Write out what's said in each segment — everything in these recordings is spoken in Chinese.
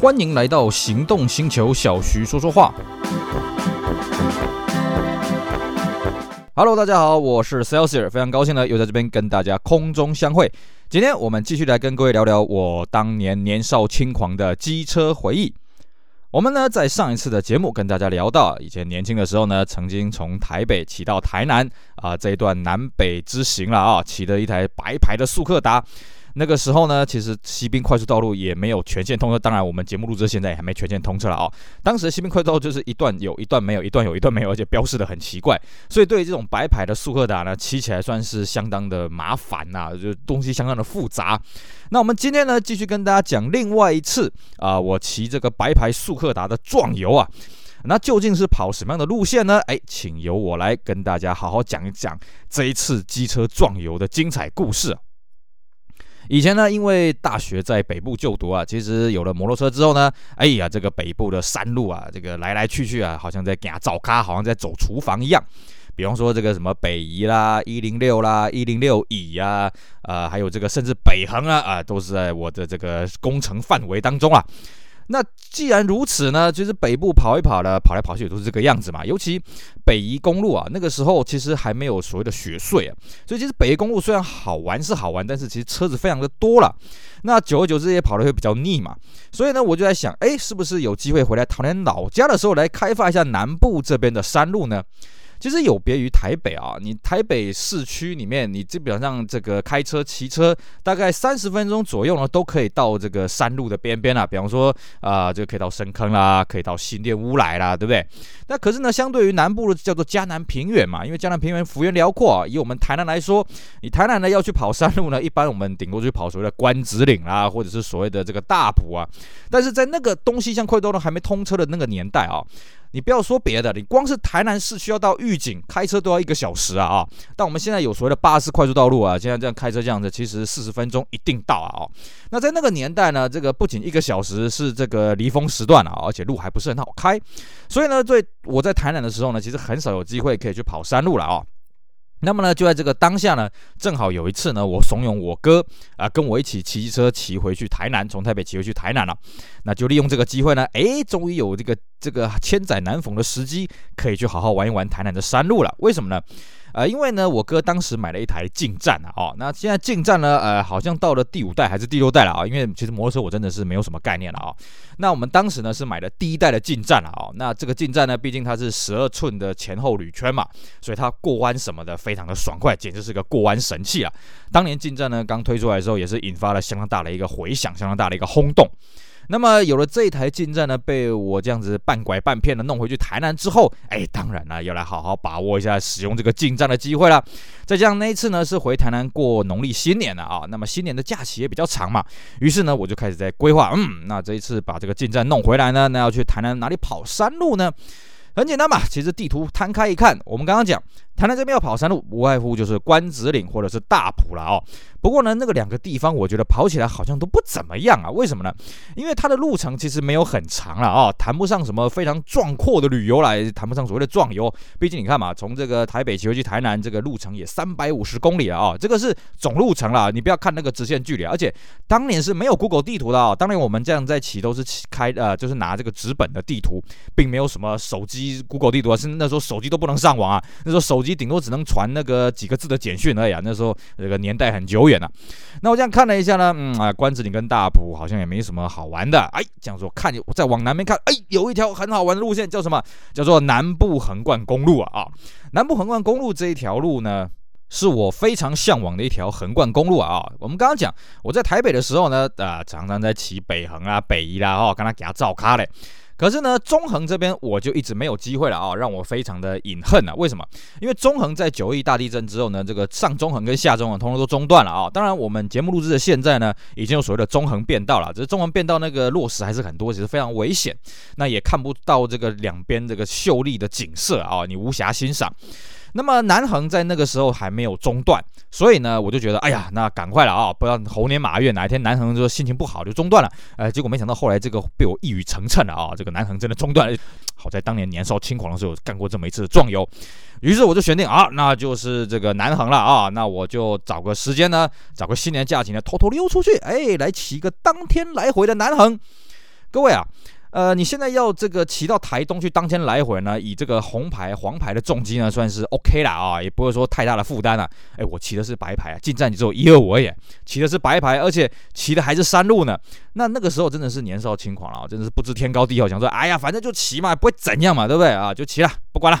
欢迎来到行动星球，小徐说说话。Hello，大家好，我是 Celsius，非常高兴呢，又在这边跟大家空中相会。今天我们继续来跟各位聊聊我当年年少轻狂的机车回忆。我们呢，在上一次的节目跟大家聊到，以前年轻的时候呢，曾经从台北骑到台南啊，这一段南北之行了啊，骑了一台白牌的速克达。那个时候呢，其实西滨快速道路也没有全线通车。当然，我们节目录制现在也还没全线通车了啊。当时西滨快速道路就是一段有一段没有，一段有一段没有，而且标示的很奇怪。所以对于这种白牌的速克达呢，骑起来算是相当的麻烦呐，就东西相当的复杂。那我们今天呢，继续跟大家讲另外一次啊，我骑这个白牌速克达的壮游啊。那究竟是跑什么样的路线呢？哎，请由我来跟大家好好讲一讲这一次机车壮游的精彩故事。以前呢，因为大学在北部就读啊，其实有了摩托车之后呢，哎呀，这个北部的山路啊，这个来来去去啊，好像在给它找咖，好像在走厨房一样。比方说这个什么北宜啦、一零六啦、一零六乙呀，呃，还有这个甚至北横啊，啊、都是在我的这个工程范围当中啊。那既然如此呢，其实北部跑一跑呢，跑来跑去也都是这个样子嘛。尤其北宜公路啊，那个时候其实还没有所谓的雪隧啊，所以其实北宜公路虽然好玩是好玩，但是其实车子非常的多了。那久而久之也跑得会比较腻嘛。所以呢，我就在想，哎，是不是有机会回来桃园老家的时候来开发一下南部这边的山路呢？其实有别于台北啊，你台北市区里面，你基本上这个开车、骑车，大概三十分钟左右呢，都可以到这个山路的边边啦。比方说，啊、呃，这个可以到深坑啦，可以到新店乌来啦，对不对？那可是呢，相对于南部的叫做嘉南平原嘛，因为嘉南平原幅员辽阔啊。以我们台南来说，你台南呢要去跑山路呢，一般我们顶多去跑所谓的关子岭啦，或者是所谓的这个大埔啊。但是在那个东西向快速道路还没通车的那个年代啊。你不要说别的，你光是台南市区要到玉井开车都要一个小时啊啊！但我们现在有所谓的巴士快速道路啊，现在这样开车这样子，其实四十分钟一定到啊哦。那在那个年代呢，这个不仅一个小时是这个离峰时段啊，而且路还不是很好开，所以呢，对我在台南的时候呢，其实很少有机会可以去跑山路了啊。那么呢，就在这个当下呢，正好有一次呢，我怂恿我哥啊、跟我一起骑车骑回去台南，从台北骑回去台南了。那就利用这个机会呢，哎，终于有这个这个千载难逢的时机，可以去好好玩一玩台南的山路了。为什么呢？呃，因为呢，我哥当时买了一台劲战啊，哦，那现在劲战呢，呃，好像到了第五代还是第六代了啊？因为其实摩托车我真的是没有什么概念了啊。那我们当时呢是买的第一代的劲战了啊。那这个劲战呢，毕竟它是十二寸的前后铝圈嘛，所以它过弯什么的非常的爽快，简直是个过弯神器啊。当年劲战呢刚推出来的时候，也是引发了相当大的一个回响，相当大的一个轰动。那么有了这一台劲战呢，被我这样子半拐半骗的弄回去台南之后，哎，当然了，要来好好把握一下使用这个劲战的机会了。再加上那一次呢，是回台南过农历新年了啊，那么新年的假期也比较长嘛，于是呢，我就开始在规划，嗯，那这一次把这个劲战弄回来呢，那要去台南哪里跑山路呢？很简单嘛，其实地图摊开一看，我们刚刚讲台南这边要跑山路，无外乎就是关子岭或者是大埔了哦。不过呢，那个两个地方，我觉得跑起来好像都不怎么样啊。为什么呢？因为它的路程其实没有很长了啊，谈不上什么非常壮阔的旅游来，谈不上所谓的壮游。毕竟你看嘛，从这个台北骑回去台南，这个路程也三百五十公里了啊，这个是总路程了。你不要看那个直线距离，而且当年是没有 Google 地图的啊。当年我们这样在骑都是开呃，就是拿这个纸本的地图，并没有什么手机 Google 地图啊，甚至那时候手机都不能上网啊。那时候手机顶多只能传那个几个字的简讯而已啊。那时候这个年代很久远。那我这样看了一下呢，嗯啊，关子岭跟大埔好像也没什么好玩的。哎，这样说看，我再往南边看，哎，有一条很好玩的路线，叫什么？叫做南部横贯公路啊啊！南部横贯公路这一条路呢，是我非常向往的一条横贯公路啊啊！我们刚刚讲，我在台北的时候呢，啊，常常在骑北横啊、北宜啦，哦，跟他给他照咖嘞。可是呢，中恒这边我就一直没有机会了啊，让我非常的隐恨啊。为什么？因为中恒在九亿大地震之后呢，这个上中恒跟下中恒通通都中断了啊。当然，我们节目录制的现在呢，已经有所谓的中恒变道了，只是中恒变道那个落石还是很多，其实非常危险，那也看不到这个两边这个秀丽的景色啊，你无暇欣赏。那么南横在那个时候还没有中断，所以呢，我就觉得，哎呀，那赶快了啊，不要猴年马月哪一天南横就心情不好就中断了，呃，结果没想到后来这个被我一语成谶了啊，这个南横真的中断了。好在当年年少轻狂的时候干过这么一次壮游，于是我就选定啊，那就是这个南横了啊，那我就找个时间呢，找个新年假期呢，偷偷溜出去，哎，来骑个当天来回的南横。各位啊。呃，你现在要这个骑到台东去当天来回呢，以这个红牌、黄牌的重机呢，算是 OK 啦啊，也不会说太大的负担了。哎，我骑的是白牌啊，进站只有一二五而已，骑的是白牌，而且骑的还是山路呢。那那个时候真的是年少轻狂了啊，真的是不知天高地厚，想说，哎呀，反正就骑嘛，不会怎样嘛，对不对啊？就骑了，不管了。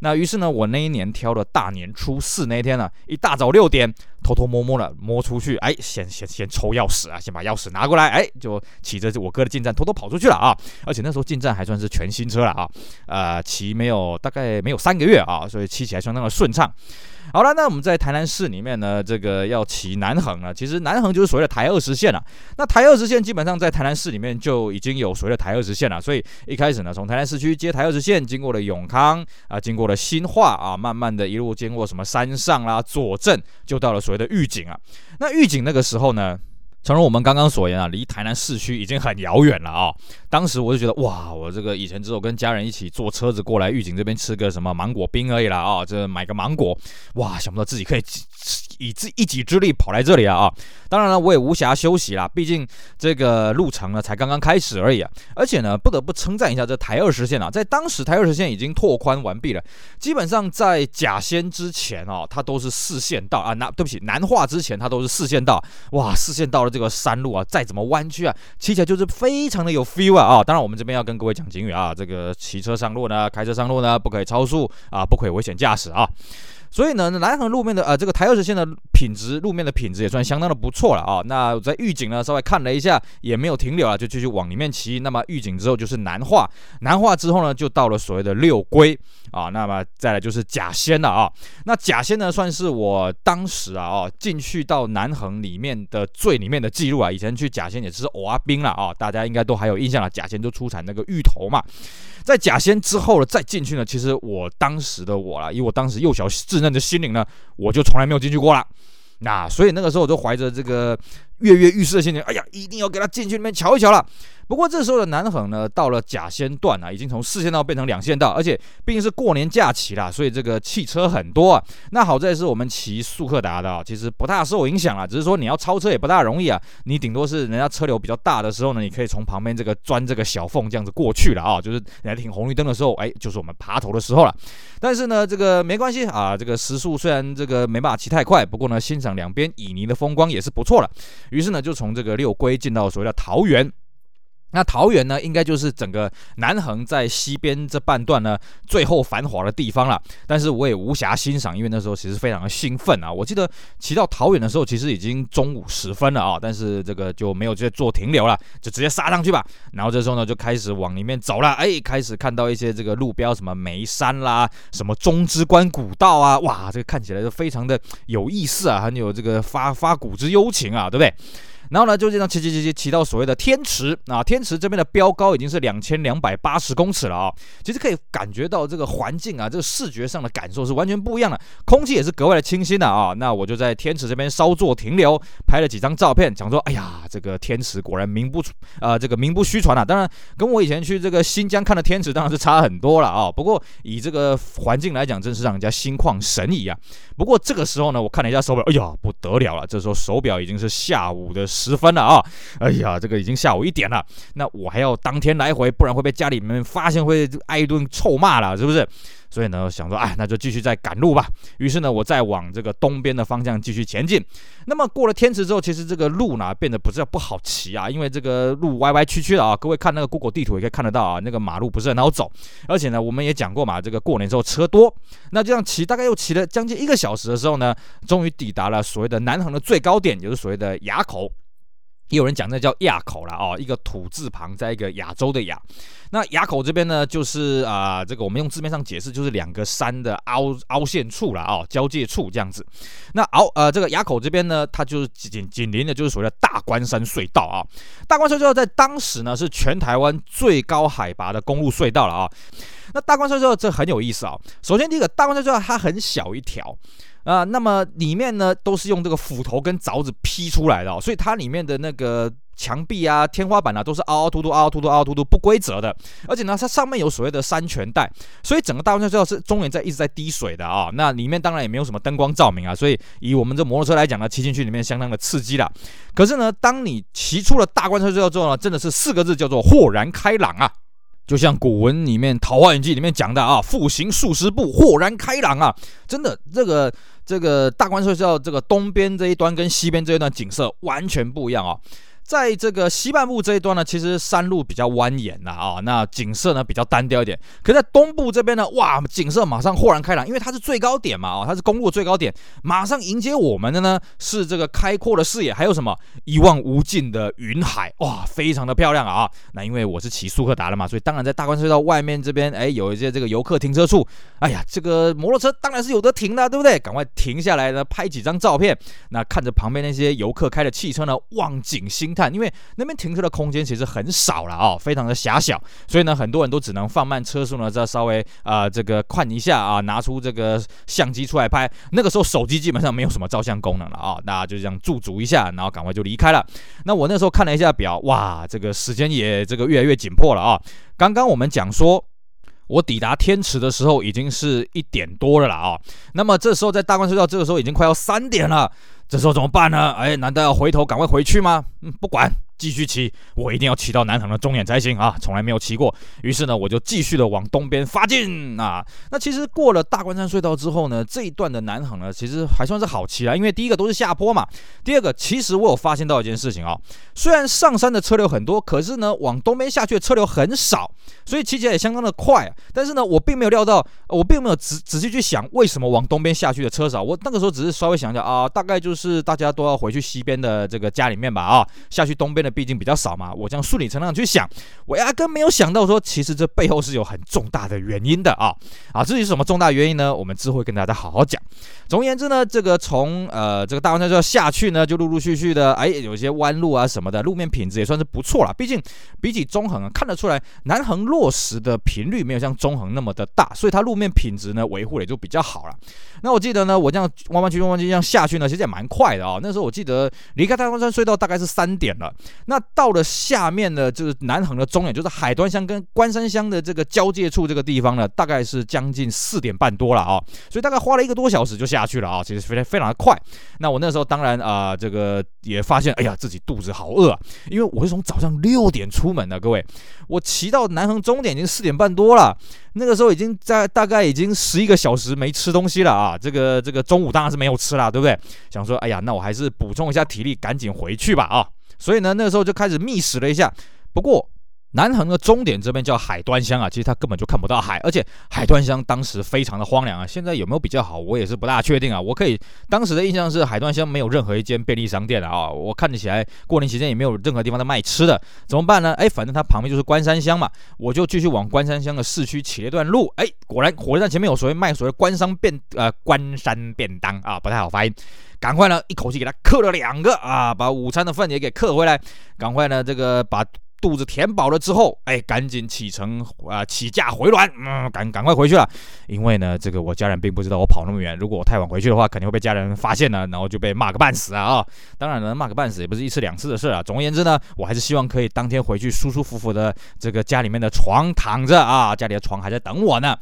那于是呢，我那一年挑了大年初四那一天呢，一大早六点，偷偷摸摸的摸出去，哎，先先先抽钥匙啊，先把钥匙拿过来，哎，就骑着我哥的进站偷偷跑出去了啊！而且那时候进站还算是全新车了啊，呃，骑没有大概没有三个月啊，所以骑起来相当的顺畅。好了，那我们在台南市里面呢，这个要骑南横了，其实南横就是所谓的台二十线了。那台二十线基本上在台南市里面就已经有所谓的台二十线了，所以一开始呢，从台南市区接台二十线，经过了永康啊，经过了新化啊，慢慢的一路经过什么山上啦、左镇，就到了所谓的玉井啊。那玉井那个时候呢，诚如我们刚刚所言啊，离台南市区已经很遥远了啊。当时我就觉得哇，我这个以前只有跟家人一起坐车子过来狱警这边吃个什么芒果冰而已啦啊，这买个芒果，哇，想不到自己可以以自一己之力跑来这里啊啊！当然了，我也无暇休息啦，毕竟这个路程呢才刚刚开始而已啊。而且呢，不得不称赞一下这台二十线啊，在当时台二十线已经拓宽完毕了，基本上在甲仙之前哦，它都是四线道啊，那对不起，南化之前它都是四线道，哇，四线道的这个山路啊，再怎么弯曲啊，骑起来就是非常的有 feel 啊啊！当然，我们这边要跟各位讲警语啊，这个骑车上路呢，开车上路呢，不可以超速啊，不可以危险驾驶啊。所以呢，南横路面的呃这个台二十线的品质，路面的品质也算相当的不错了啊。那在玉井呢稍微看了一下，也没有停留啊，就继续往里面骑。那么玉井之后就是南化，南化之后呢就到了所谓的六龟啊。那么再来就是甲仙了啊。那甲仙呢算是我当时啊哦进去到南横里面的最里面的记录啊。以前去甲仙也是欧阿兵了啊，大家应该都还有印象了。甲仙就出产那个芋头嘛。在假仙之后呢，再进去呢，其实我当时的我啦，以我当时幼小稚嫩的心灵呢，我就从来没有进去过啦。那所以那个时候我就怀着这个跃跃欲试的心情，哎呀，一定要给他进去里面瞧一瞧了。不过这时候的南横呢，到了甲仙段啊，已经从四线道变成两线道，而且毕竟是过年假期啦，所以这个汽车很多啊。那好在是我们骑速克达的啊，其实不大受影响啊，只是说你要超车也不大容易啊。你顶多是人家车流比较大的时候呢，你可以从旁边这个钻这个小缝这样子过去了啊，就是人家停红绿灯的时候，哎，就是我们爬头的时候了。但是呢，这个没关系啊，这个时速虽然这个没办法骑太快，不过呢，欣赏两边旖旎的风光也是不错了。于是呢，就从这个六龟进到所谓的桃园。那桃园呢，应该就是整个南横在西边这半段呢最后繁华的地方了。但是我也无暇欣赏，因为那时候其实非常的兴奋啊。我记得骑到桃园的时候，其实已经中午时分了啊，但是这个就没有直接做停留了，就直接杀上去吧。然后这时候呢，就开始往里面走了。哎，开始看到一些这个路标，什么梅山啦，什么中之关古道啊，哇，这个看起来就非常的有意思啊，很有这个发发古之幽情啊，对不对？然后呢，就这样骑骑骑骑骑到所谓的天池啊，天池这边的标高已经是两千两百八十公尺了啊，其实可以感觉到这个环境啊，这个视觉上的感受是完全不一样的，空气也是格外的清新的啊。那我就在天池这边稍作停留，拍了几张照片，讲说，哎呀，这个天池果然名不啊、这个名不虚传啊。当然，跟我以前去这个新疆看的天池当然是差很多了啊。不过以这个环境来讲，真是让人家心旷神怡啊。不过这个时候呢，我看了一下手表，哎呀，不得了了，这时候手表已经是下午的。十分了啊！哎呀，这个已经下午一点了，那我还要当天来回，不然会被家里面发现，会挨一顿臭骂了，是不是？所以呢，想说，哎，那就继续再赶路吧。于是呢，我再往这个东边的方向继续前进。那么过了天池之后，其实这个路呢变得不是不好骑啊，因为这个路歪歪曲曲的啊。各位看那个 Google 地图也可以看得到啊，那个马路不是很好走。而且呢，我们也讲过嘛，这个过年之后车多。那这样骑大概又骑了将近一个小时的时候呢，终于抵达了所谓的南横的最高点，就是所谓的垭口。也有人讲那叫亚口了哦，一个土字旁，在一个亚洲的亚。那垭口这边呢，就是啊、呃，这个我们用字面上解释，就是两个山的凹凹陷处了哦，交界处这样子。那凹呃，这个垭口这边呢，它就是紧紧邻的，就是所谓的大关山隧道啊。大关山隧道在当时呢，是全台湾最高海拔的公路隧道了啊。那大关山隧道这很有意思啊。首先第一个，大关山隧道它很小一条。啊，那么里面呢都是用这个斧头跟凿子劈出来的哦，所以它里面的那个墙壁啊、天花板啊都是凹凹凸凸、凹凹凸凸、凹凹凸凸不规则的，而且呢，它上面有所谓的山泉带，所以整个大关山隧道是终年在一直在滴水的啊。那里面当然也没有什么灯光照明啊，所以以我们这摩托车来讲呢，骑进去里面相当的刺激啦。可是呢，当你骑出了大关山隧道之后呢，真的是四个字叫做豁然开朗啊！就像古文里面《桃花源记》里面讲的啊，“复行数十步，豁然开朗啊！”真的，这个这个大观社校这个东边这一端跟西边这一段景色完全不一样啊。在这个西半部这一端呢，其实山路比较蜿蜒呐，啊，那景色呢比较单调一点。可在东部这边呢，哇，景色马上豁然开朗，因为它是最高点嘛，哦，它是公路最高点，马上迎接我们的呢是这个开阔的视野，还有什么一望无尽的云海，哇，非常的漂亮啊。那因为我是骑速克达的嘛，所以当然在大关隧道外面这边，哎，有一些这个游客停车处，哎呀，这个摩托车当然是有得停的，对不对？赶快停下来呢，拍几张照片。那看着旁边那些游客开的汽车呢，望景兴。看因为那边停车的空间其实很少了啊，非常的狭小，所以呢，很多人都只能放慢车速呢，再稍微啊、这个看一下啊，拿出这个相机出来拍。那个时候手机基本上没有什么照相功能了啊，大家就这样驻足一下，然后赶快就离开了。那我那时候看了一下表，哇，这个时间也这个越来越紧迫了啊。刚刚我们讲说，我抵达天池的时候已经是一点多了了啊。那么这时候在大关隧道，这个时候已经快要三点了。这时候怎么办呢？哎，难道要回头赶快回去吗？嗯，不管。继续骑，我一定要骑到南横的终点才行啊！从来没有骑过，于是呢，我就继续的往东边发进啊。那其实过了大关山隧道之后呢，这一段的南横呢，其实还算是好骑啊，因为第一个都是下坡嘛。第二个，其实我有发现到一件事情啊，虽然上山的车流很多，可是呢，往东边下去的车流很少，所以骑起来也相当的快。但是呢，我并没有料到，我并没有仔仔细去想为什么往东边下去的车少。我那个时候只是稍微想想啊，大概就是大家都要回去西边的这个家里面吧啊，下去东边的。毕竟比较少嘛，我这样顺理成章去想，我压根没有想到说，其实这背后是有很重大的原因的啊啊！至于是什么重大原因呢？我们之后会跟大家好好讲。总而言之呢，这个从呃这个大关山就要下去呢，就陆陆续续的，哎，有一些弯路啊什么的，路面品质也算是不错了。毕竟比起中横啊，看得出来南横落石的频率没有像中横那么的大，所以它路面品质呢维护也就比较好了。那我记得呢，我这样弯弯曲弯弯曲这样下去呢，其实也蛮快的啊、那时候我记得离开大关山隧道大概是三点了。那到了下面的，就是南横的终点，就是海端乡跟关山乡的这个交界处这个地方呢，大概是将近四点半多了啊、所以大概花了一个多小时就下去了啊、其实非常非常的快。那我那时候当然啊、这个也发现，哎呀，自己肚子好饿啊，因为我是从早上六点出门的，各位，我骑到南横终点已经四点半多了。那个时候已经在大概已经十一个小时没吃东西了啊，这个这个中午当然是没有吃了，对不对？想说，哎呀，那我还是补充一下体力，赶紧回去吧啊！所以呢，那个时候就开始觅食了一下，不过。南横的终点这边叫海端乡啊，其实它根本就看不到海，而且海端乡当时非常的荒凉啊。现在有没有比较好，我也是不大确定啊。我可以当时的印象是海端乡没有任何一间便利商店了啊，我看起来过年期间也没有任何地方在卖吃的，怎么办呢？哎，反正它旁边就是关山乡嘛，我就继续往关山乡的市区骑了一段路。哎，果然火车站前面有所谓卖所谓关山便呃关山便当啊，不太好发音，赶快呢一口气给它刻了两个啊，把午餐的份也给刻回来，赶快呢这个把。肚子填饱了之后，哎，赶紧启程啊，起驾回銮，嗯，赶赶快回去了。因为呢，这个我家人并不知道我跑那么远，如果我太晚回去的话，肯定会被家人发现呢，然后就被骂个半死啊啊！当然了，骂个半死也不是一次两次的事啊。总而言之呢，我还是希望可以当天回去舒舒服服的这个家里面的床躺着啊，家里的床还在等我呢。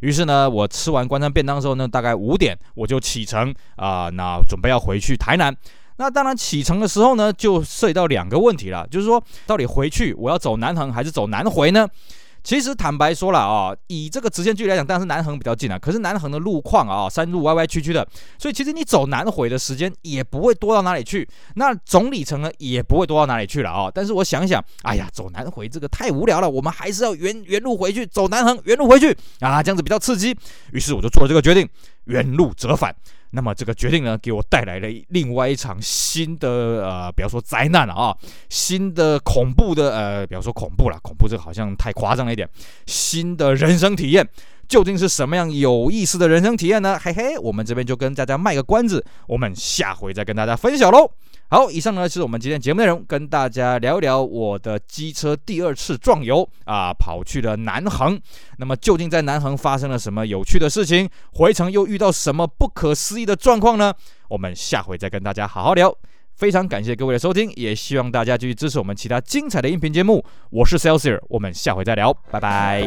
于是呢，我吃完关山便当之后呢，大概五点我就启程啊，那准备要回去台南。那当然，启程的时候呢，就涉及到两个问题了，就是说，到底回去我要走南横还是走南回呢？其实坦白说了啊，以这个直线距离来讲，当然是南横比较近啊。可是南横的路况啊，山路歪歪曲曲的，所以其实你走南回的时间也不会多到哪里去，那总里程呢也不会多到哪里去了啊。但是我想想，哎呀，走南回这个太无聊了，我们还是要原原路回去，走南横原路回去啊，这样子比较刺激。于是我就做了这个决定，原路折返。那么这个决定呢，给我带来了另外一场新的呃，比方说灾难了啊，新的恐怖的呃，比方说恐怖了，恐怖这个好像太夸张了一点。新的人生体验究竟是什么样有意思的人生体验呢？嘿嘿，我们这边就跟大家卖个关子，我们下回再跟大家分享喽。好，以上呢是我们今天节目内容，跟大家聊一聊我的机车第二次壮游啊，跑去了南横。那么究竟在南横发生了什么有趣的事情？回程又遇到什么不可思议的状况呢？我们下回再跟大家好好聊。非常感谢各位的收听，也希望大家继续支持我们其他精彩的音频节目。我是 Celsius，我们下回再聊，拜拜。